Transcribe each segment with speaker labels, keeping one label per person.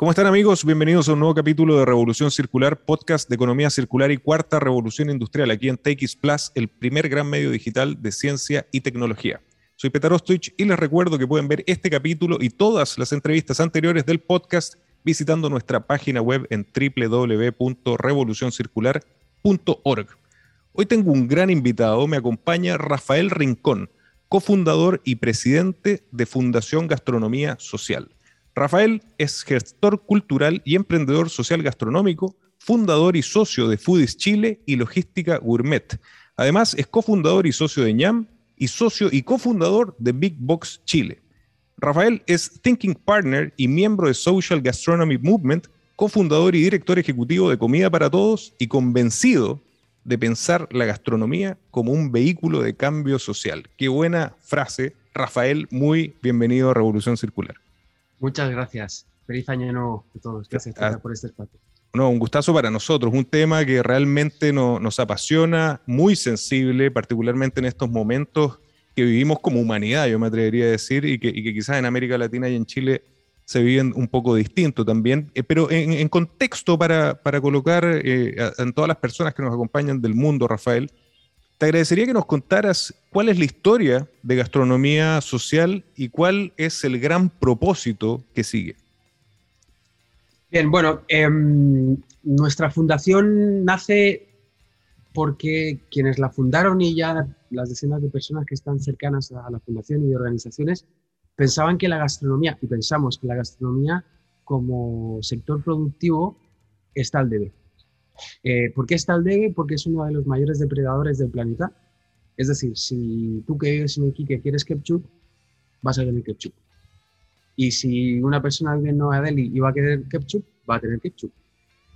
Speaker 1: ¿Cómo están amigos? Bienvenidos a un nuevo capítulo de Revolución Circular, podcast de economía circular y cuarta revolución industrial aquí en TX Plus, el primer gran medio digital de ciencia y tecnología. Soy Petar Ostoich y les recuerdo que pueden ver este capítulo y todas las entrevistas anteriores del podcast visitando nuestra página web en www.revolucioncircular.org. Hoy tengo un gran invitado, me acompaña Rafael Rincón, cofundador y presidente de Fundación Gastronomía Social. Rafael es gestor cultural y emprendedor social gastronómico, fundador y socio de Foodies Chile y Logística Gourmet. Además, es cofundador y socio de ñam y socio y cofundador de Big Box Chile. Rafael es Thinking Partner y miembro de Social Gastronomy Movement, cofundador y director ejecutivo de Comida para Todos y convencido de pensar la gastronomía como un vehículo de cambio social. Qué buena frase. Rafael, muy bienvenido a Revolución Circular.
Speaker 2: Muchas gracias. Feliz año nuevo a todos. Gracias por este espacio.
Speaker 1: No, un gustazo para nosotros, un tema que realmente no- nos apasiona, muy sensible, particularmente en estos momentos que vivimos como humanidad, yo me atrevería a decir, y que, y que quizás en América Latina y en Chile se viven un poco distinto también, Eh, pero en, en contexto para, para colocar eh, a, a todas las personas que nos acompañan del mundo, Rafael, te agradecería que nos contaras cuál es la historia de gastronomía social y cuál es el gran propósito que sigue.
Speaker 2: Bien, bueno, em, nuestra fundación nace porque quienes la fundaron y ya las decenas de personas que están cercanas a la fundación y de organizaciones pensaban que la gastronomía, y pensamos que la gastronomía como sector productivo está al debe. Eh, ¿Por qué está al debe? Porque es uno de los mayores depredadores del planeta. Es decir, si tú que vives en Iquique quieres ketchup, vas a tener ketchup. Y si una persona vive en Nueva Delhi y va a querer ketchup, va a tener ketchup.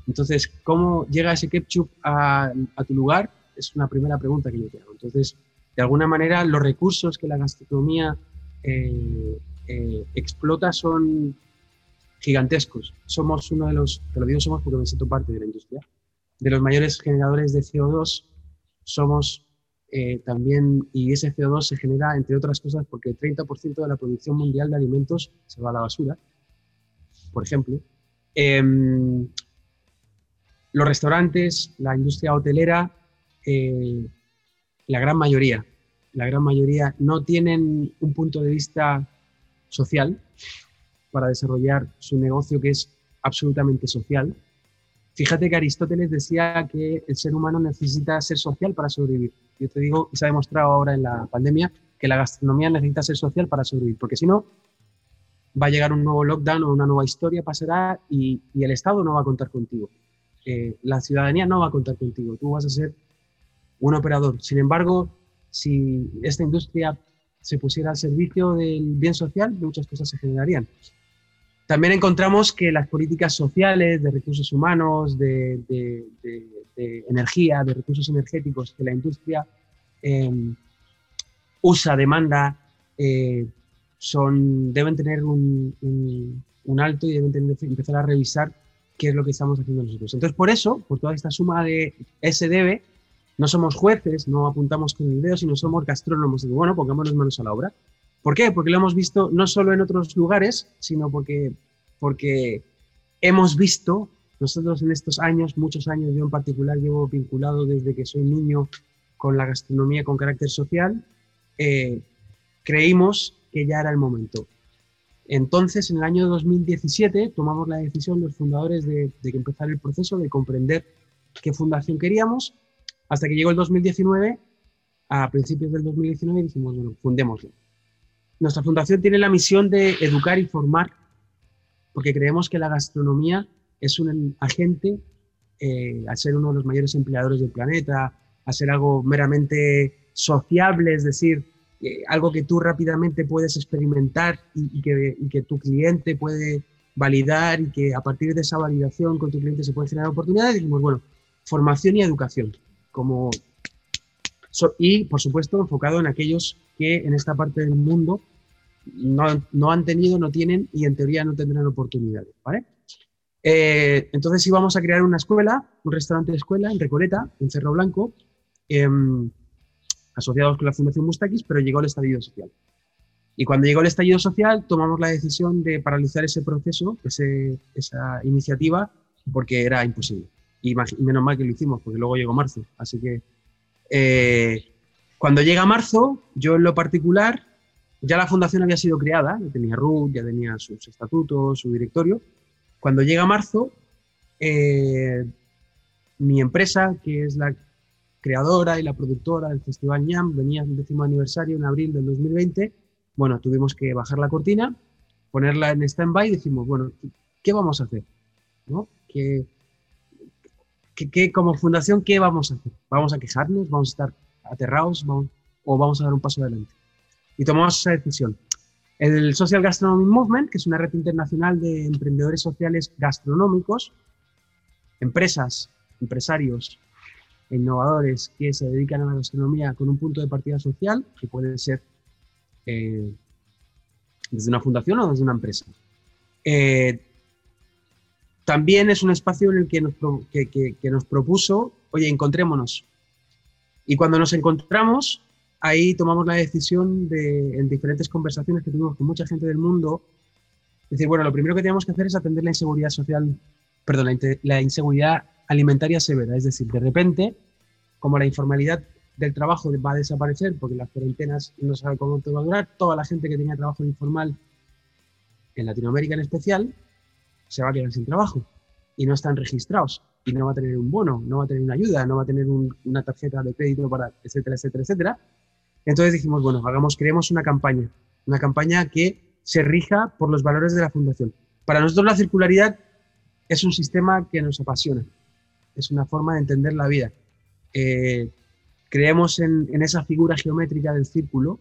Speaker 2: Entonces, ¿cómo llega ese ketchup a, a tu lugar? Es una primera pregunta que yo te hago. Entonces, de alguna manera, los recursos que la gastronomía eh, eh, explota son gigantescos. Somos uno de los, te lo digo somos porque me siento parte de la industria, de los mayores generadores de CO2. Somos eh, también, y ese CO2 se genera, entre otras cosas, porque el 30% de la producción mundial de alimentos se va a la basura, por ejemplo. Em, los restaurantes, la industria hotelera, eh, la gran mayoría, la gran mayoría no tienen un punto de vista social para desarrollar su negocio que es absolutamente social. Fíjate que Aristóteles decía que el ser humano necesita ser social para sobrevivir. Yo te digo, y se ha demostrado ahora en la pandemia, que la gastronomía necesita ser social para sobrevivir, porque si no, va a llegar un nuevo lockdown o una nueva historia pasará y, el Estado no va a contar contigo. Eh, la ciudadanía no va a contar contigo, tú vas a ser un operador. Sin embargo, si esta industria se pusiera al servicio del bien social, muchas cosas se generarían. También encontramos que las políticas sociales, de recursos humanos, de, energía, de recursos energéticos que la industria eh, usa, demanda, eh, son, deben tener un, un, un, alto y deben empezar a revisar qué es lo que estamos haciendo nosotros. Entonces, por eso, por toda esta suma de ese debe, no somos jueces, no apuntamos con el dedo, sino somos gastrónomos. Y bueno, pongámonos manos a la obra. ¿Por qué? Porque lo hemos visto no solo en otros lugares, sino porque, porque hemos visto, nosotros en estos años, muchos años, yo en particular llevo vinculado desde que soy niño con la gastronomía con carácter social, eh, creímos que ya era el momento. Entonces, en el año 2017, tomamos la decisión los fundadores de, de empezar el proceso de comprender qué fundación queríamos, hasta que llegó el 2019, a principios del 2019, dijimos, bueno, fundémoslo. Nuestra fundación tiene la misión de educar y formar, porque creemos que la gastronomía es un agente, eh, al ser uno de los mayores empleadores del planeta, a ser algo meramente sociable, es decir, eh, algo que tú rápidamente puedes experimentar y, que, tu cliente puede validar y que a partir de esa validación con tu cliente se pueden generar oportunidades, dijimos, bueno, formación y educación. Como, y, por supuesto, enfocado en aquellos que en esta parte del mundo no, no han tenido, no tienen y en teoría no tendrán oportunidades. ¿vale? Eh, entonces íbamos a crear una escuela, un restaurante de escuela en Recoleta, en Cerro Blanco, em, asociados con la Fundación Mustakis, pero llegó el estallido social. Y cuando llegó el estallido social, tomamos la decisión de paralizar ese proceso, ese- esa iniciativa, porque era imposible. Y menos mal que lo hicimos, porque luego llegó marzo. Así que eh, cuando llega marzo, yo en lo particular, ya la fundación había sido creada, ya tenía RUT, ya tenía sus estatutos, su directorio. Cuando llega marzo, eh, mi empresa, que es la creadora y la productora del Festival ñam, venía el décimo aniversario en abril del 2020. Bueno, tuvimos que bajar la cortina, ponerla en stand-by y decimos, bueno, ¿qué vamos a hacer? ¿No? ¿Qué, qué- qué- como fundación, ¿qué vamos a hacer? ¿Vamos a quejarnos? ¿Vamos a estar aterrados? ¿Vamos- ¿O vamos a dar un paso adelante? Y tomamos esa decisión. El Social Gastronomy Movement, que es una red internacional de emprendedores sociales gastronómicos, empresas, empresarios innovadores que se dedican a la gastronomía con un punto de partida social, que puede ser eh, desde una fundación o desde una empresa. Eh, también es un espacio en el que nos, que nos propuso, oye, encontrémonos. Y cuando nos encontramos, ahí tomamos la decisión de, en diferentes conversaciones que tuvimos con mucha gente del mundo, decir, bueno, lo primero que tenemos que hacer es atender la inseguridad social, perdón, la, inseguridad alimentaria severa. Es decir, de repente, como la informalidad del trabajo va a desaparecer porque las cuarentenas no sabe cómo te va a durar, toda la gente que tenía trabajo informal, en Latinoamérica en especial, se va a quedar sin trabajo y no están registrados y no va a tener un bono, no va a tener una ayuda, no va a tener un- una tarjeta de crédito para, etcétera, etcétera, etcétera. Entonces dijimos, bueno, hagamos, creemos una campaña, una campaña que se rija por los valores de la fundación. Para nosotros la circularidad es un sistema que nos apasiona, es una forma de entender la vida. Eh, creemos en, en esa figura geométrica del círculo,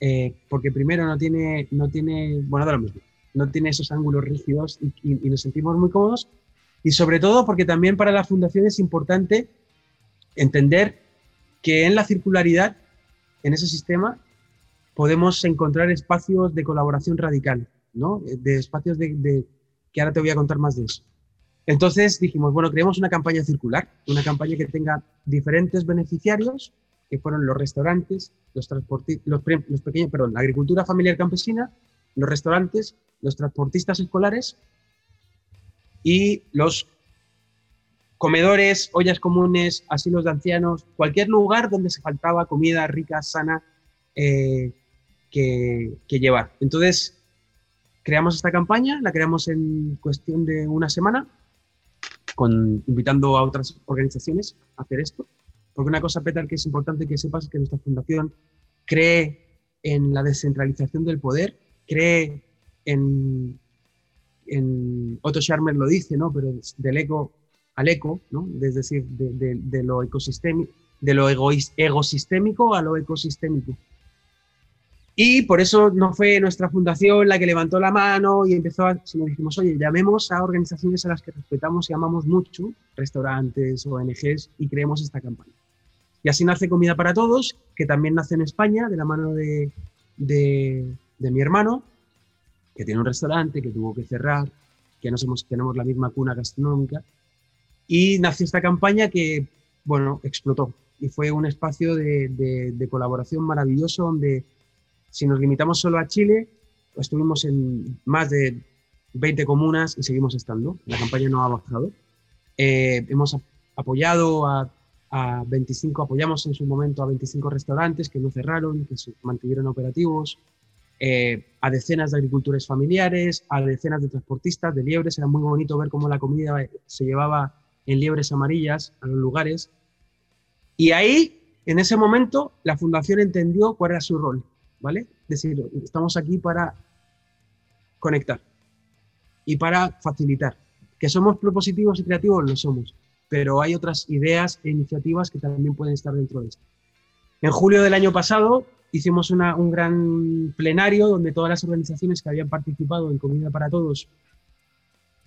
Speaker 2: eh, porque primero no tiene, no tiene, bueno, da lo mismo, no tiene esos ángulos rígidos y, y- y nos sentimos muy cómodos. Y sobre todo porque también para la fundación es importante entender que en la circularidad, en ese sistema, podemos encontrar espacios de colaboración radical, ¿no? De espacios de, de- que ahora te voy a contar más de eso. Entonces dijimos, bueno, creemos una campaña circular, una campaña que tenga diferentes beneficiarios, que fueron los restaurantes, los, los, los pequeños, perdón, la agricultura familiar campesina, los restaurantes, los transportistas escolares y los comedores, ollas comunes, asilos de ancianos, cualquier lugar donde se faltaba comida rica, sana, eh, que, que llevar. Entonces, creamos esta campaña, la creamos en cuestión de una semana, invitando a otras organizaciones a hacer esto. Porque una cosa, Peter, que es importante que sepas es que nuestra fundación cree en la descentralización del poder, cree en, en Otto Scharmer lo dice, ¿no? Pero del eco al eco, ¿no? Es decir, de, lo ecosistémico, de lo egois- egosistémico a lo ecosistémico. Y por eso no fue nuestra fundación la que levantó la mano y empezó a, sino dijimos, oye, llamemos a organizaciones a las que respetamos y amamos mucho, restaurantes, ONGs, y creemos esta campaña. Y así nace Comida para Todos, que también nace en España, de la mano de mi hermano, que tiene un restaurante, que tuvo que cerrar, que no somos, tenemos la misma cuna gastronómica. Y nació esta campaña que, bueno, explotó. Y fue un espacio de, de- de colaboración maravilloso donde, si nos limitamos solo a Chile, estuvimos en más de 20 comunas y seguimos estando. La campaña no ha bajado. Eh, hemos ap- apoyado a, a 25, apoyamos en su momento a 25 restaurantes que no cerraron, que se mantuvieron operativos, eh, a decenas de agricultores familiares, a decenas de transportistas, de liebres. Era muy bonito ver cómo la comida se llevaba en liebres amarillas a los lugares. Y ahí, en ese momento, la fundación entendió cuál era su rol, ¿vale? Es decir, estamos aquí para conectar y para facilitar. Que somos propositivos y creativos, lo somos, pero hay otras ideas e iniciativas que también pueden estar dentro de esto. En julio del año pasado hicimos un gran plenario donde todas las organizaciones que habían participado en Comida para Todos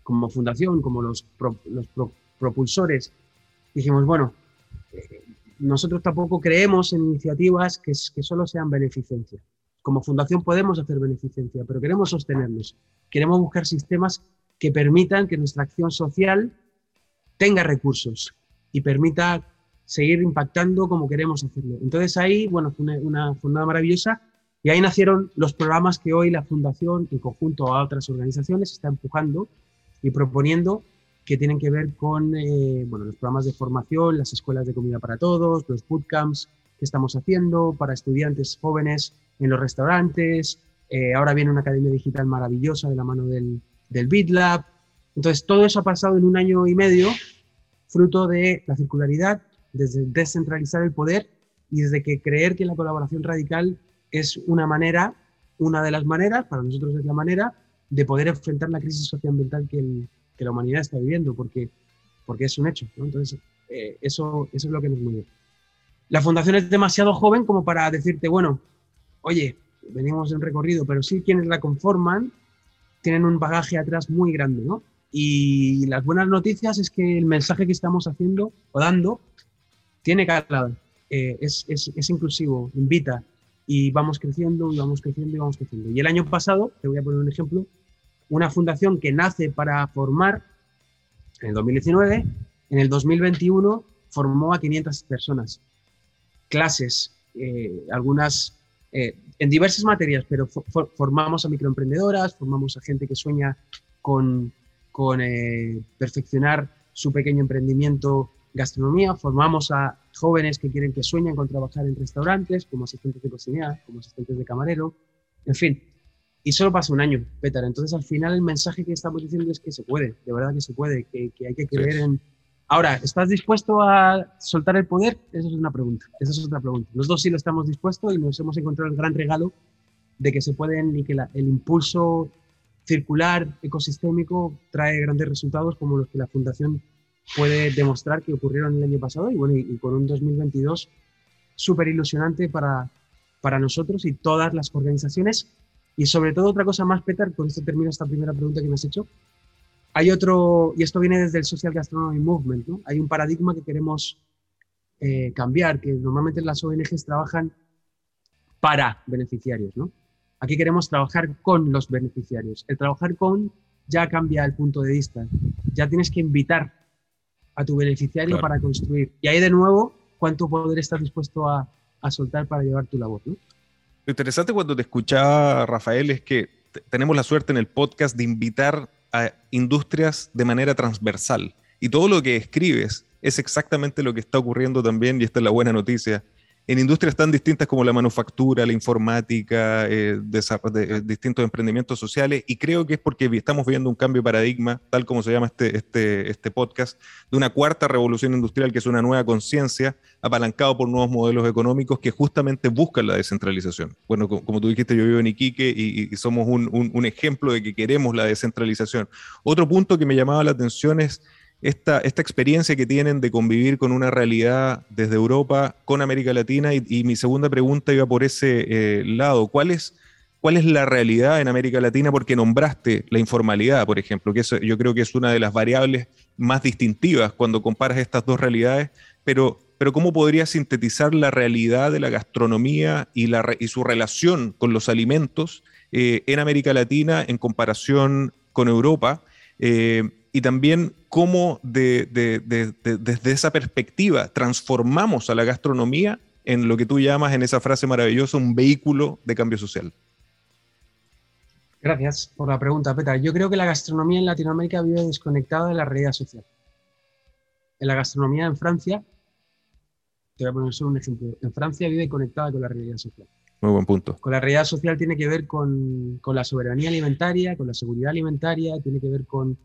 Speaker 2: como fundación, como los, pro- los pro- propulsores, dijimos, bueno, eh, nosotros tampoco creemos en iniciativas que, que solo sean beneficencia. Como fundación podemos hacer beneficencia, pero queremos sostenerlos. Queremos buscar sistemas que permitan que nuestra acción social tenga recursos y permita seguir impactando como queremos hacerlo. Entonces ahí, bueno, fue una, una jornada maravillosa y ahí nacieron los programas que hoy la Fundación, en conjunto a otras organizaciones, está empujando y proponiendo que tienen que ver con eh, bueno, los programas de formación, las escuelas de comida para todos, los bootcamps que estamos haciendo para estudiantes jóvenes en los restaurantes. Eh, ahora viene una academia digital maravillosa de la mano del, del BitLab. Entonces, todo eso ha pasado en un año y medio, fruto de la circularidad, desde descentralizar el poder y desde que creer que la colaboración radical es una manera, una de las maneras, para nosotros es la manera, de poder enfrentar la crisis socioambiental que, el- que la humanidad está viviendo, porque, porque es un hecho. ¿no? Entonces, eh, eso, eso es lo que nos mueve. La fundación es demasiado joven como para decirte, bueno, oye, venimos de un recorrido, pero sí quienes la conforman tienen un bagaje atrás muy grande, ¿no? Y las buenas noticias es que el mensaje que estamos haciendo o dando tiene calado, eh, es, es, es inclusivo, invita y vamos creciendo y vamos creciendo y vamos creciendo. Y el año pasado, te voy a poner un ejemplo, una fundación que nace para formar en el 2019, en el 2021 formó a 500 personas, clases, eh, algunas eh, en diversas materias, pero fo- fo- formamos a microemprendedoras, formamos a gente que sueña con, con eh, perfeccionar su pequeño emprendimiento gastronomía, formamos a jóvenes que quieren que sueñan con trabajar en restaurantes, como asistentes de cocina, como asistentes de camarero, en fin. Y solo pasa un año, Petar. Entonces, al final, el mensaje que estamos diciendo es que se puede, de verdad que se puede, que, que hay que creer en. Ahora, ¿estás dispuesto a soltar el poder? Esa es una pregunta. Esa es otra pregunta. Los dos sí lo estamos dispuestos y nos hemos encontrado el gran regalo de que se pueden y que la- el impulso circular ecosistémico trae grandes resultados como los que la Fundación puede demostrar que ocurrieron el año pasado y, bueno, y, y con un 2022 súper ilusionante para, para nosotros y todas las organizaciones. Y sobre todo otra cosa más, Peter, con esto termino esta primera pregunta que me has hecho. Hay otro, y esto viene desde el Social Gastronomy Movement, ¿no? Hay un paradigma que queremos eh, cambiar, que normalmente las ONGs trabajan para beneficiarios, ¿no? Aquí queremos trabajar con los beneficiarios. El trabajar con ya cambia el punto de vista. Ya tienes que invitar a tu beneficiario
Speaker 1: Claro.
Speaker 2: para construir. Y ahí de nuevo, ¿cuánto poder estás dispuesto a, a soltar para llevar tu labor? ¿no?
Speaker 1: Lo interesante cuando te escuchaba, Rafael, es que te- tenemos la suerte en el podcast de invitar a industrias de manera transversal. Y todo lo que escribes es exactamente lo que está ocurriendo también, y esta es la buena noticia, en industrias tan distintas como la manufactura, la informática, eh, eh, distintos emprendimientos sociales, y creo que es porque estamos viendo un cambio de paradigma, tal como se llama este, este, este podcast, de una cuarta revolución industrial, que es una nueva conciencia, apalancado por nuevos modelos económicos que justamente buscan la descentralización. Bueno, co- como tú dijiste, yo vivo en Iquique y, somos un ejemplo de que queremos la descentralización. Otro punto que me llamaba la atención es esta, esta experiencia que tienen de convivir con una realidad desde Europa con América Latina y, mi segunda pregunta iba por ese eh, lado. ¿Cuál es, ¿Cuál es la realidad en América Latina? Porque nombraste la informalidad, por ejemplo, que yo creo que es una de las variables más distintivas cuando comparas estas dos realidades, pero, pero ¿cómo podría sintetizar la realidad de la gastronomía y, la, y su relación con los alimentos eh, en América Latina en comparación con Europa? Eh, y también cómo de- de- de- de- desde esa perspectiva transformamos a la gastronomía en lo que tú llamas en esa frase maravillosa un vehículo de cambio social.
Speaker 2: Gracias por la pregunta, Petra. Yo creo que la gastronomía en Latinoamérica vive desconectada de la realidad social. En la gastronomía en Francia, te voy a poner solo un ejemplo, en Francia vive conectada con la realidad social.
Speaker 1: Muy buen punto.
Speaker 2: Con la realidad social tiene que ver con, con la soberanía alimentaria, con la seguridad alimentaria, tiene que ver con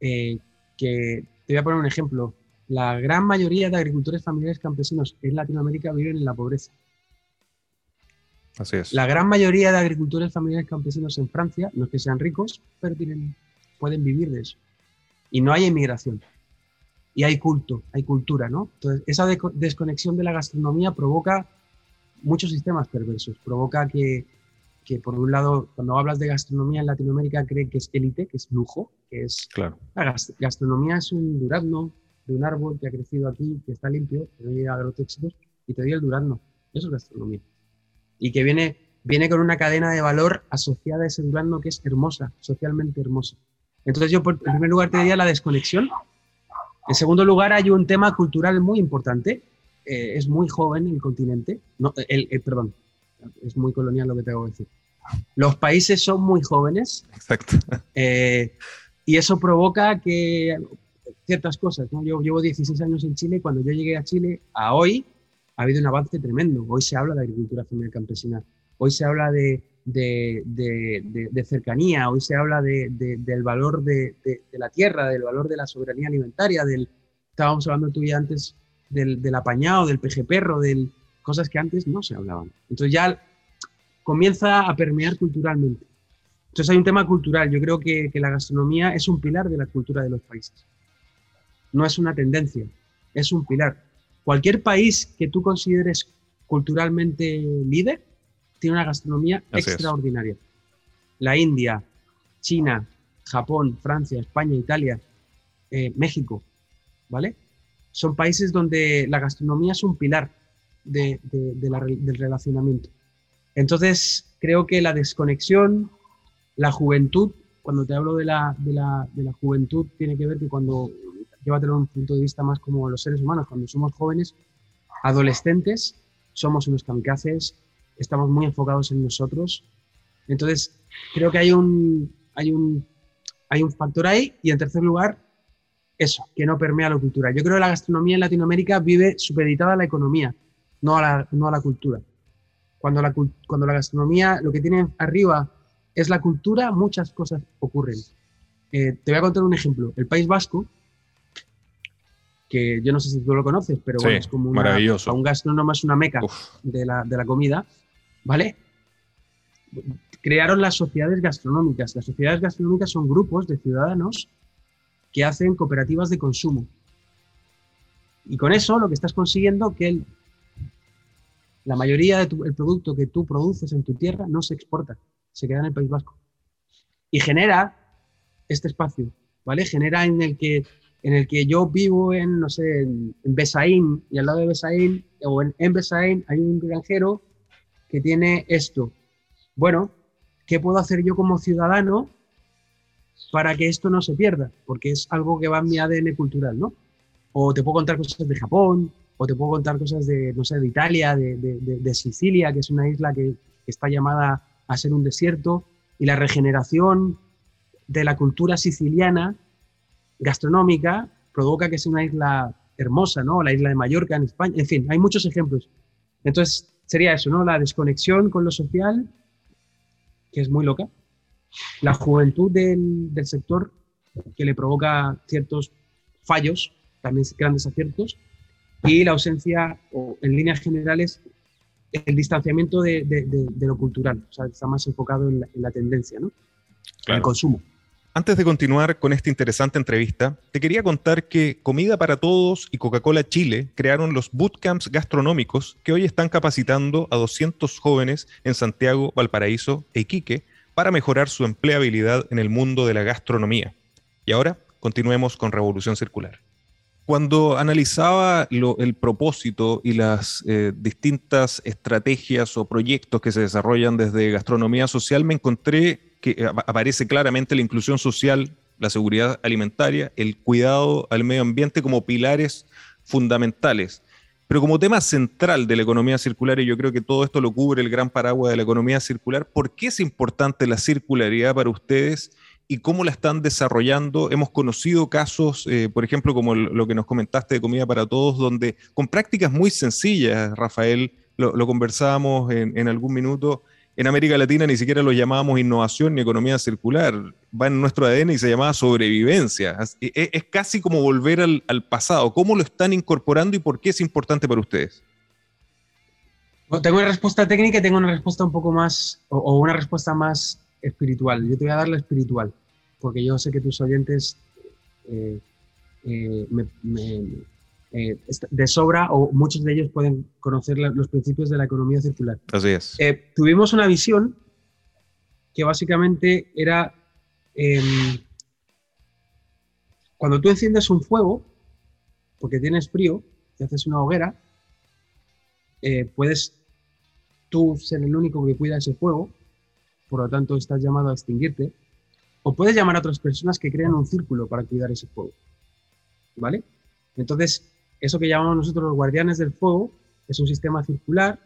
Speaker 2: eh, que, te voy a poner un ejemplo, la gran mayoría de agricultores familiares campesinos en Latinoamérica viven en la pobreza.
Speaker 1: Así es.
Speaker 2: La gran mayoría de agricultores familiares campesinos en Francia, no es que sean ricos, pero tienen, pueden vivir de eso. Y no hay inmigración. Y hay culto, hay cultura, ¿no? Entonces, esa desconexión de la gastronomía provoca muchos sistemas perversos. Provoca que, que por un lado, cuando hablas de gastronomía en Latinoamérica, creen que es élite, que es lujo, que es...
Speaker 1: Claro.
Speaker 2: La gas- gastronomía es un durazno de un árbol que ha crecido aquí, que está limpio, que no llega agrotóxicos, y te doy el durazno. Eso es gastronomía. Y que viene, viene con una cadena de valor asociada a ese durazno que es hermosa, socialmente hermosa. Entonces yo, por- en primer lugar, te diría la desconexión. En segundo lugar, hay un tema cultural muy importante. Eh, es muy joven el continente. No, el, el- perdón, es muy colonial lo que tengo que decir. Los países son muy jóvenes
Speaker 1: Exacto.
Speaker 2: eh, y eso provoca que ciertas cosas. ¿no? Yo llevo 16 años en Chile. Cuando yo llegué a Chile, a hoy, ha habido un avance tremendo. Hoy se habla de agricultura familiar campesina. Hoy se habla de, de- de- de- de cercanía. Hoy se habla de- de- del valor de, la tierra, del valor de la soberanía alimentaria. Del, estábamos hablando tú y antes del, del apañado, del peje perro, del cosas que antes no se hablaban. Entonces ya comienza a permear culturalmente. Entonces hay un tema cultural. Yo creo que, que la gastronomía es un pilar de la cultura de los países. No es una tendencia, es un pilar. Cualquier país que tú consideres culturalmente líder tiene una gastronomía
Speaker 1: Así es.
Speaker 2: extraordinaria. La India, China, Japón, Francia, España, Italia, eh, México, ¿vale? Son países donde la gastronomía es un pilar de- la del relacionamiento. Entonces, creo que la desconexión, la juventud, cuando te hablo de la, la, la juventud, tiene que ver que cuando, llévatelo a un punto de vista más como los seres humanos, cuando somos jóvenes, adolescentes, somos unos kamikazes, estamos muy enfocados en nosotros. Entonces, creo que hay un, hay un, hay un factor ahí. Y en tercer lugar, eso, que no permea la cultura. Yo creo que la gastronomía en Latinoamérica vive supeditada a la economía, no a la, no a la cultura. Cuando la, cuando la gastronomía, lo que tiene arriba es la cultura, muchas cosas ocurren. Eh, te voy a contar un ejemplo. El País Vasco, que yo no sé si tú lo conoces, pero
Speaker 1: Sí,
Speaker 2: bueno, es como una, un gastrónomo es una meca de la, de la comida, ¿vale? Crearon las sociedades gastronómicas. Las sociedades gastronómicas son grupos de ciudadanos que hacen cooperativas de consumo. Y con eso lo que estás consiguiendo que el- la mayoría del producto que tú produces en tu tierra no se exporta, se queda en el País Vasco. Y genera este espacio, ¿vale? Genera en el que, en el que yo vivo en, no sé, en, en Besaín y al lado de Besaín, o en, en hay un granjero que tiene esto. Bueno, ¿qué puedo hacer yo como ciudadano para que esto no se pierda? Porque es algo que va en mi ADN cultural, ¿no? O te puedo contar cosas de Japón, o te puedo contar cosas de, no sé, de Italia, de, de- de- Sicilia, que es una isla que, que está llamada a ser un desierto, y la regeneración de la cultura siciliana gastronómica provoca que sea una isla hermosa, ¿no? La isla de Mallorca en España, en fin, hay muchos ejemplos. Entonces, sería eso, ¿no? La desconexión con lo social, que es muy loca, la juventud del, del sector, que le provoca ciertos fallos, también grandes aciertos, y la ausencia, o en líneas generales, el distanciamiento de, de- de- de lo cultural, o sea, está más enfocado en la, en la tendencia, ¿no? En el
Speaker 1: claro.
Speaker 2: consumo.
Speaker 1: Antes de continuar con esta interesante entrevista, te quería contar que Comida para Todos y Coca-Cola Chile crearon los bootcamps gastronómicos que hoy están capacitando a 200 jóvenes en Santiago, Valparaíso e Iquique para mejorar su empleabilidad en el mundo de la gastronomía. Y ahora continuemos con Revolución Circular. Cuando analizaba el propósito y las eh, distintas estrategias o proyectos que se desarrollan desde gastronomía social, me encontré que eh, ap- aparece claramente la inclusión social, la seguridad alimentaria, el cuidado al medio ambiente como pilares fundamentales. Pero como tema central de la economía circular, y yo creo que todo esto lo cubre el gran paraguas de la economía circular, ¿por qué es importante la circularidad para ustedes y cómo la están desarrollando? Hemos conocido casos, eh, por ejemplo, como lo que nos comentaste de Comida para Todos, donde con prácticas muy sencillas, Rafael, lo, conversábamos en, en algún minuto, en América Latina ni siquiera lo llamábamos innovación ni economía circular, va en nuestro ADN y se llamaba sobrevivencia. Es, es- es casi como volver al, pasado. ¿Cómo lo están incorporando y por qué es importante para ustedes?
Speaker 2: Tengo una respuesta técnica y tengo una respuesta un poco más, o una respuesta más espiritual. Yo te voy a dar la espiritual, porque yo sé que tus oyentes eh, eh, me- me- eh, de sobra, o muchos de ellos pueden conocer la- los principios de la economía circular.
Speaker 1: Así es.
Speaker 2: Tuvimos una visión que básicamente era em, cuando tú enciendes un fuego, porque tienes frío, te haces una hoguera, puedes tú ser el único que cuida ese fuego, por lo tanto estás llamado a extinguirte, o puedes llamar a otras personas que crean un círculo para cuidar ese fuego. ¿Vale? Entonces, eso que llamamos nosotros los guardianes del fuego es un sistema circular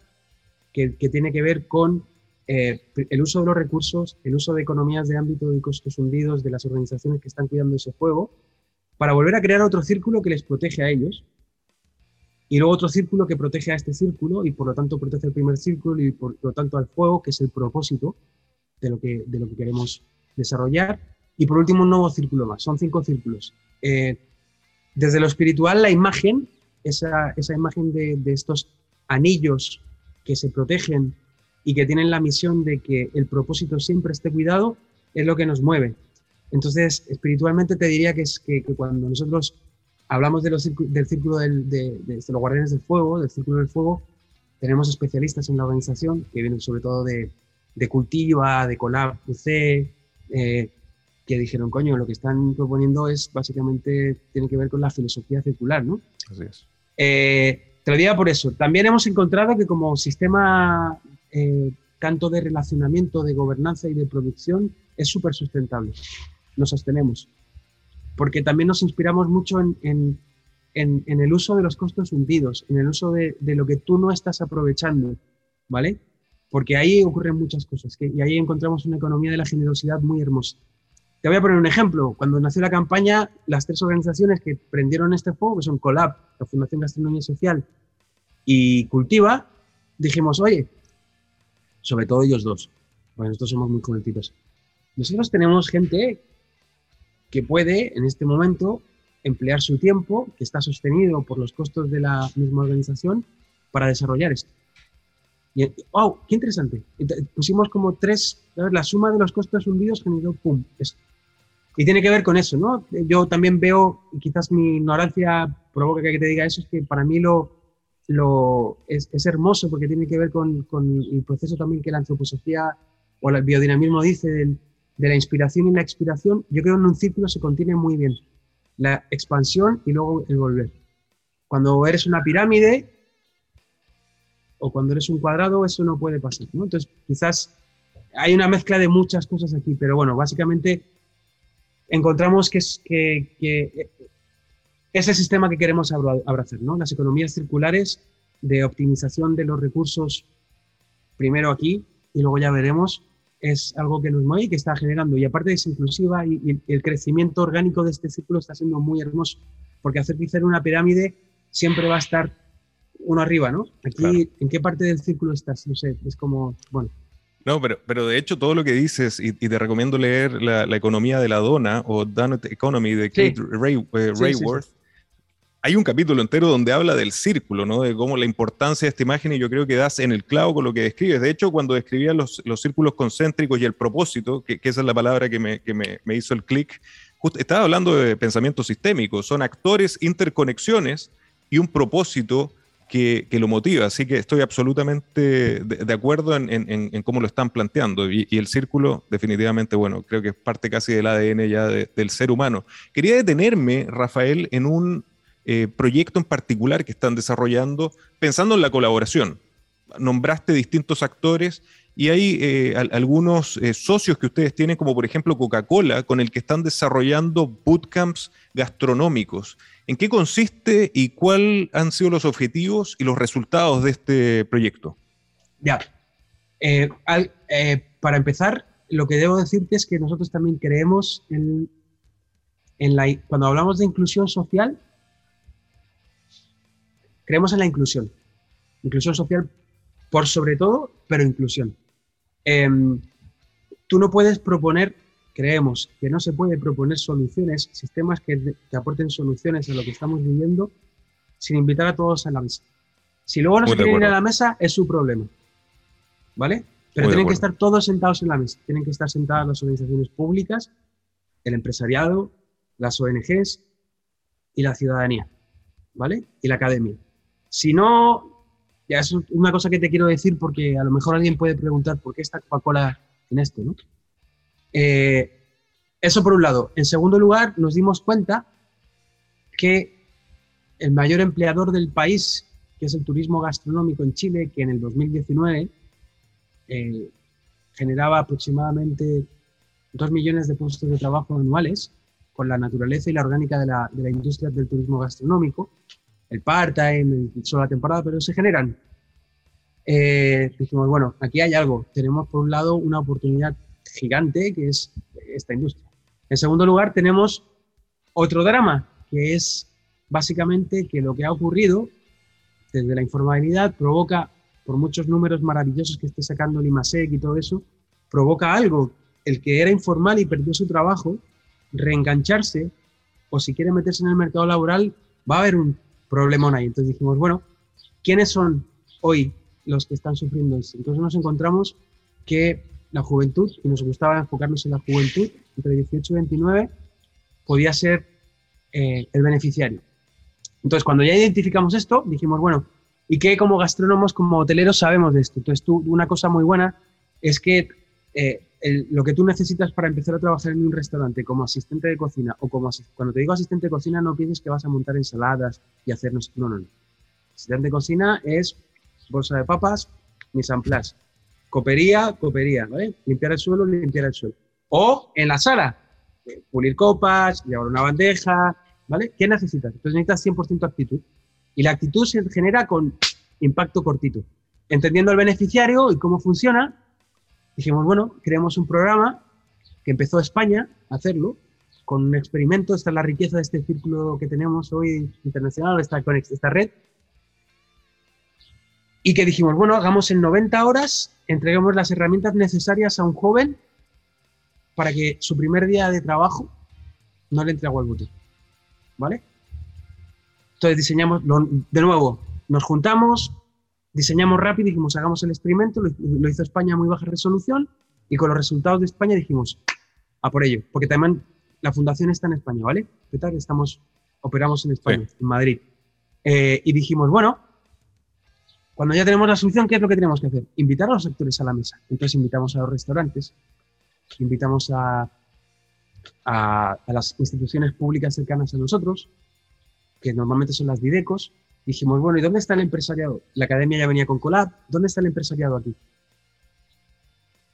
Speaker 2: que, tiene que ver con eh, el uso de los recursos, el uso de economías de ámbito y costos hundidos de las organizaciones que están cuidando ese fuego, para volver a crear otro círculo que les protege a ellos, y luego otro círculo que protege a este círculo y por lo tanto protege el primer círculo y por lo tanto al fuego, que es el propósito de lo que, de lo que queremos desarrollar. Y por último, un nuevo círculo más. Son cinco círculos. Eh, desde lo espiritual, la imagen, esa, esa imagen de, estos anillos que se protegen y que tienen la misión de que el propósito siempre esté cuidado, es lo que nos mueve. Entonces, espiritualmente te diría que es que, cuando nosotros hablamos de los, del círculo del, de, de, los guardianes del fuego, del círculo del fuego, tenemos especialistas en la organización que vienen sobre todo de, de Cultiva, de Colab UC, eh, que dijeron, coño, lo que están proponiendo es básicamente, tiene que ver con la filosofía circular, ¿no?
Speaker 1: Así es.
Speaker 2: Eh, te lo diría por eso. También hemos encontrado que como sistema eh, tanto de relacionamiento, de gobernanza y de producción, es súper sustentable. Nos sostenemos porque también nos inspiramos mucho en, el uso de los costos hundidos, en el uso de, lo que tú no estás aprovechando, ¿vale? Porque ahí ocurren muchas cosas y ahí encontramos una economía de la generosidad muy hermosa. Te voy a poner un ejemplo. Cuando nació la campaña, las tres organizaciones que prendieron este fuego, que son Colab, la Fundación Gastronomía Social y Cultiva, dijimos, oye, sobre todo ellos dos, bueno, nosotros somos muy jovencitos, nosotros tenemos gente que puede en este momento emplear su tiempo, que está sostenido por los costos de la misma organización, para desarrollar esto. Y, ¡Wow! ¡Qué interesante! Pusimos como tres, la suma de los costos hundidos generó ¡pum! Y tiene que ver con eso, ¿no? Yo también veo, quizás mi ignorancia provoca que te diga eso, es que para mí lo, es, hermoso porque tiene que ver con, el proceso también que la antroposofía o el biodinamismo dice de la inspiración y la expiración, yo creo que en un círculo se contiene muy bien. La expansión y luego el volver. Cuando eres una pirámide o cuando eres un cuadrado, eso no puede pasar. ¿no? Entonces, quizás hay una mezcla de muchas cosas aquí, pero bueno, básicamente encontramos que es, que, que es el sistema que queremos abrazar, ¿no? Las economías circulares de optimización de los recursos, primero aquí y luego ya veremos es algo que nos mueve y que está generando. Y aparte es inclusiva y, el crecimiento orgánico de este círculo está siendo muy hermoso, porque hacer crecer una pirámide siempre va a estar uno arriba, ¿no? Aquí, ¿en qué parte del círculo estás? No sé, es como, bueno.
Speaker 1: No, pero, pero de hecho todo lo que dices, y, te recomiendo leer la, economía de la dona o Donut Economy de Kate Ray, eh, Rayworth, hay un capítulo entero donde habla del círculo, ¿no? De cómo la importancia de esta imagen y yo creo que das en el clavo con lo que describes. De hecho, cuando describía los, los círculos concéntricos y el propósito, que, esa es la palabra que me, que me, me hizo el clic, estaba hablando de pensamiento sistémico. Son actores, interconexiones y un propósito que, lo motiva. Así que estoy absolutamente de, acuerdo en, cómo lo están planteando. Y, y, el círculo, definitivamente, bueno, creo que es parte casi del ADN ya del ser humano. Quería detenerme, Rafael, en un eh, proyecto en particular que están desarrollando, pensando en la colaboración. Nombraste distintos actores y hay eh, algunos eh, socios que ustedes tienen, como por ejemplo Coca-Cola, con el que están desarrollando bootcamps gastronómicos. ¿En qué consiste y cuáles han sido los objetivos y los resultados de este proyecto?
Speaker 2: Ya. para empezar, lo que debo decirte es que nosotros también creemos en, en la, cuando hablamos de inclusión social, creemos en la inclusión. Inclusión social por sobre todo, pero inclusión. Em, tú no puedes proponer, creemos que no se puede proponer soluciones, sistemas que, aporten soluciones a lo que estamos viviendo sin invitar a todos a la mesa. Si luego no se quieren ir a la mesa, es su problema. ¿Vale? Pero tienen que estar todos sentados en la mesa. Tienen que estar sentadas las organizaciones públicas, el empresariado, las ONGs y la ciudadanía. ¿Vale? Y la academia. Si no, ya es una cosa que te quiero decir porque a lo mejor alguien puede preguntar por qué está Coca-Cola en esto, ¿no? Eh, eso por un lado. En segundo lugar, nos dimos cuenta que el mayor empleador del país, que es el turismo gastronómico en Chile, que en el 2019 eh, generaba aproximadamente 2 millones de puestos de trabajo anuales, con la naturaleza y la orgánica de la, industria del turismo gastronómico, el part-time, el solo la temporada, pero se generan. Eh, dijimos, bueno, aquí hay algo. Tenemos por un lado una oportunidad gigante que es esta industria. En segundo lugar, tenemos otro drama, que es básicamente que lo que ha ocurrido desde la informalidad provoca, por muchos números maravillosos que esté sacando el y todo eso, provoca algo. El que era informal y perdió su trabajo, reengancharse o si quiere meterse en el mercado laboral, va a haber un problemón ahí. Entonces dijimos, bueno, ¿quiénes son hoy los que están sufriendo esto? Entonces nos encontramos que la juventud, y nos gustaba enfocarnos en la juventud, entre 18 y 29, podía ser eh, el beneficiario. Entonces, cuando ya identificamos esto, dijimos, bueno, ¿y qué como gastrónomos, como hoteleros sabemos de esto? Entonces, tú, una cosa muy buena es que eh, lo que tú necesitas para empezar a trabajar en un restaurante como asistente de cocina o como cuando te digo asistente de cocina no pienses que vas a montar ensaladas y hacernos no no no asistente de cocina es bolsa de papas mise en place copería copería ¿vale? limpiar el suelo limpiar el suelo o en la sala eh, pulir copas llevar una bandeja ¿vale? ¿qué necesitas? entonces necesitas 100% actitud y la actitud se genera con impacto cortito entendiendo al beneficiario y cómo funciona dijimos, bueno, creamos un programa que empezó España a hacerlo con un experimento. Esta es la riqueza de este círculo que tenemos hoy internacional, esta, esta red. Y que dijimos, bueno, hagamos en 90 horas, entreguemos las herramientas necesarias a un joven para que su primer día de trabajo no le entregó el botón. ¿Vale? Entonces diseñamos, de nuevo, nos juntamos, diseñamos rápido dijimos, hagamos el experimento, lo, hizo España a muy baja resolución y con los resultados de España dijimos, a por ello, porque también la fundación está en España, ¿vale? ¿Qué tal? Estamos, operamos en España, en Madrid. Eh, y dijimos, bueno, cuando ya tenemos la solución, ¿qué es lo que tenemos que hacer? Invitar a los actores a la mesa. Entonces invitamos a los restaurantes, invitamos a, a, las instituciones públicas cercanas a nosotros, que normalmente son las DIDECOS, dijimos, bueno, ¿y dónde está el empresariado? La academia ya venía con Colab, ¿dónde está el empresariado aquí?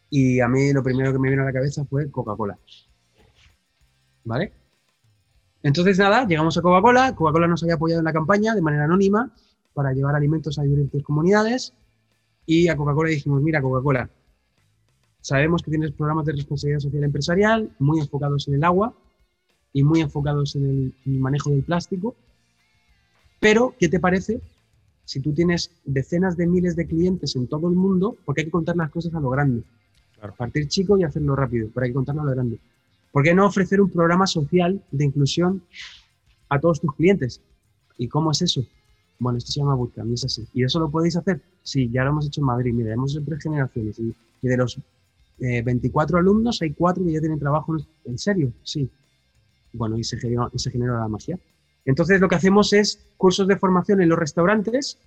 Speaker 2: Y a mí lo primero que me vino a la cabeza fue Coca-Cola. ¿Vale? Entonces, nada, llegamos a Coca-Cola. Coca-Cola nos había apoyado en la campaña de manera anónima para llevar alimentos a diferentes comunidades. Y a Coca-Cola dijimos, mira, Coca-Cola, sabemos que tienes programas de responsabilidad social empresarial muy enfocados en el agua y muy enfocados en el manejo del plástico pero, ¿qué te parece si tú tienes decenas de miles de clientes en todo el mundo? Porque hay que contar las cosas a lo grande. Partir chico y hacerlo rápido, pero hay que contarlo a lo grande. ¿Por qué no ofrecer un programa social de inclusión a todos tus clientes? ¿Y cómo es eso? Bueno, esto se llama Bootcamp y es así. ¿Y eso lo podéis hacer? Sí, ya lo hemos hecho en Madrid. Mira, hemos hecho tres generaciones y, de los 24 eh, alumnos hay cuatro que ya tienen trabajo. ¿En serio? Sí. Bueno, y se generó, y se generó la magia. Entonces lo que hacemos es cursos de formación en los restaurantes.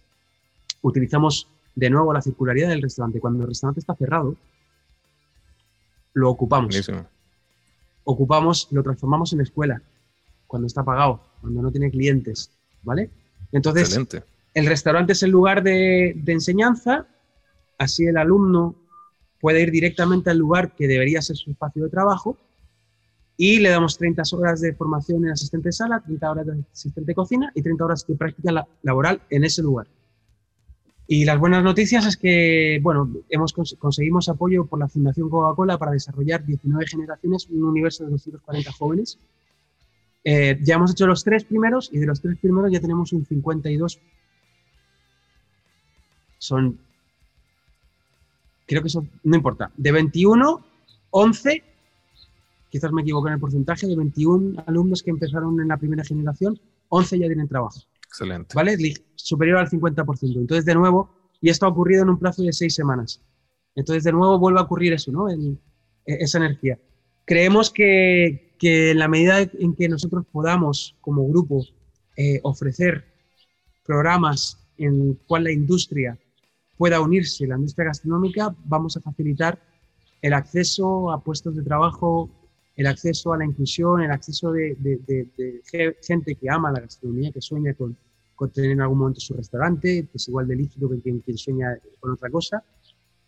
Speaker 2: Utilizamos de nuevo la circularidad del restaurante. Cuando el restaurante está cerrado, lo ocupamos. Ocupamos, lo transformamos en escuela. Cuando está pagado, cuando no tiene clientes. ¿Vale? Entonces, el restaurante es el lugar de, de enseñanza. Así el alumno puede ir directamente al lugar que debería ser su espacio de trabajo y le damos 30 horas de formación en asistente de sala, 30 horas de asistente de cocina y 30 horas de práctica laboral en ese lugar. Y las buenas noticias es que, bueno, hemos conseguimos apoyo por la Fundación Coca-Cola para desarrollar 19 generaciones, un universo de 240 jóvenes. Eh, ya hemos hecho los tres primeros y de los tres primeros ya tenemos un 52. Son, creo que son, no importa, de 21, 11 quizás me equivoco en el porcentaje, de 21 alumnos que empezaron en la primera generación, 11 ya tienen trabajo.
Speaker 1: Excelente.
Speaker 2: ¿Vale? Superior al 50%. Entonces, de nuevo, y esto ha ocurrido en un plazo de seis semanas. Entonces, de nuevo, vuelve a ocurrir eso, ¿no? E, esa energía. Creemos que, que, en la medida en que nosotros podamos, como grupo, eh, ofrecer programas en cual la industria pueda unirse, la industria gastronómica, vamos a facilitar el acceso a puestos de trabajo, el acceso a la inclusión, el acceso de, de- de- de gente que ama la gastronomía, que sueña con, con tener en algún momento su restaurante, que es igual de lícito que quien, quien sueña con otra cosa,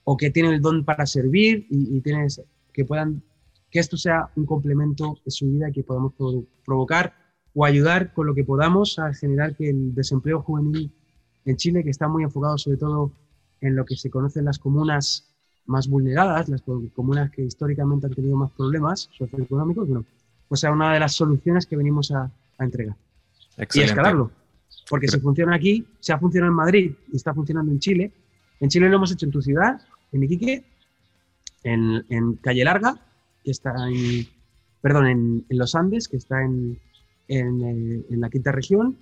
Speaker 2: o que tienen el don para servir y, y tienes, que puedan, que esto sea un complemento de su vida que podamos pro- provocar o ayudar con lo que podamos a generar que el desempleo juvenil en Chile, que está muy enfocado sobre todo en lo que se conocen las comunas más vulneradas, las co- comunas que históricamente han tenido más problemas socioeconómicos, bueno, pues sea una de las soluciones que venimos a, a entregar y
Speaker 1: Excelente.
Speaker 2: escalarlo. Porque si
Speaker 1: Gra-
Speaker 2: funciona aquí, se ha funcionado en Madrid y está funcionando en Chile. En Chile lo hemos hecho en tu ciudad, en Iquique, en, en Calle Larga, que está en, perdón, en, Los Andes, que está en, eh, en la quinta región,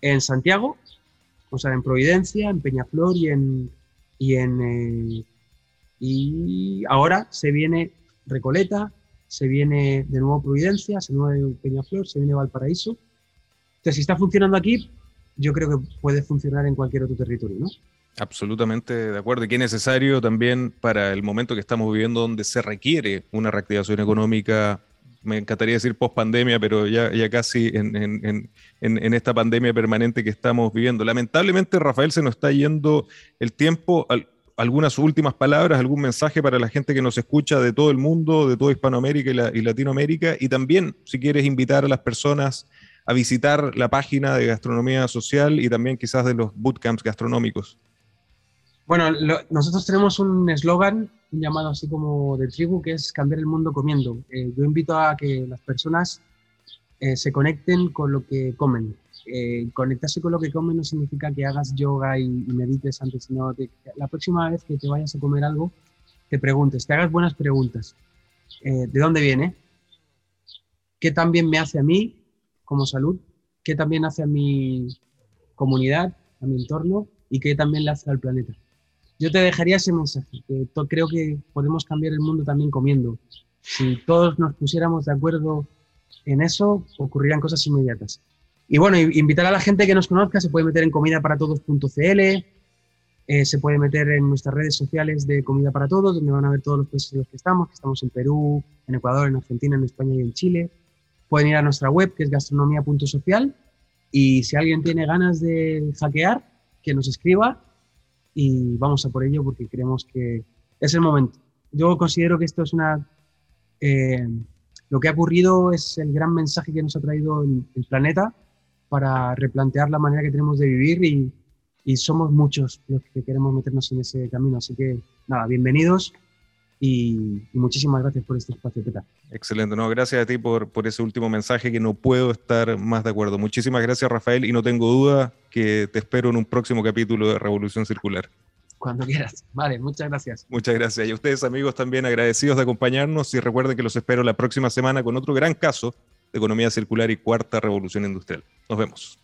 Speaker 2: en Santiago, o sea, en Providencia, en Peñaflor y en, y eh, y ahora se viene Recoleta, se viene de nuevo Providencia, se viene Peñaflor, se viene Valparaíso. Entonces, si está funcionando aquí, yo creo que puede funcionar en cualquier otro territorio, ¿no?
Speaker 1: Absolutamente de acuerdo. Y que es necesario también para el momento que estamos viviendo, donde se requiere una reactivación económica. Me encantaría decir post pandemia, pero ya, ya casi en, en- en- esta pandemia permanente que estamos viviendo. Lamentablemente, Rafael, se nos está yendo el tiempo. Al- algunas últimas palabras, algún mensaje para la gente que nos escucha de todo el mundo, de toda Hispanoamérica y Latinoamérica. Y también, si quieres invitar a las personas a visitar la página de gastronomía social y también quizás de los bootcamps gastronómicos.
Speaker 2: Bueno, lo- nosotros tenemos un eslogan, un llamado así como de tribu, que es cambiar el mundo comiendo. Eh, yo invito a que las personas eh, se conecten con lo que comen. Eh, conectarse con lo que comen no significa que hagas yoga y, y medites antes, sino de- la próxima vez que te vayas a comer algo, te preguntes, te hagas buenas preguntas. ¿De dónde viene? ¿Qué también me hace a mí como salud? ¿Qué también hace a mi comunidad, a mi entorno? ¿Y qué también le hace al planeta? Yo te dejaría ese mensaje, que creo que podemos cambiar el mundo también comiendo. Si todos nos pusiéramos de acuerdo en eso, ocurrirían cosas inmediatas. Y bueno, invitar a la gente que nos conozca, se puede meter en comidaparatodos.cl, eh, se puede meter en nuestras redes sociales de Comida para Todos, donde van a ver todos los países en los que estamos, que estamos en Perú, en Ecuador, en Argentina, en España y en Chile. Pueden ir a nuestra web, que es gastronomía.social, y si alguien tiene ganas de hackear, que nos escriba y vamos a por ello porque creemos que es el momento. Yo considero que esto es una... eh, lo que ha ocurrido es el gran mensaje que nos ha traído el, planeta para replantear la manera que tenemos de vivir y, y somos muchos los que queremos meternos en ese camino. Así que nada, bienvenidos y, y muchísimas gracias por este espacio, Peta.
Speaker 1: Excelente, no, gracias a ti por, por ese último mensaje que no puedo estar más de acuerdo. Muchísimas gracias, Rafael, y no tengo duda que te espero en un próximo capítulo de Revolución Circular.
Speaker 2: Cuando quieras. Vale, muchas gracias.
Speaker 1: Muchas gracias. Y a ustedes, amigos, también agradecidos de acompañarnos y recuerden que los espero la próxima semana con otro gran caso de economía circular y cuarta revolución industrial. Nos vemos.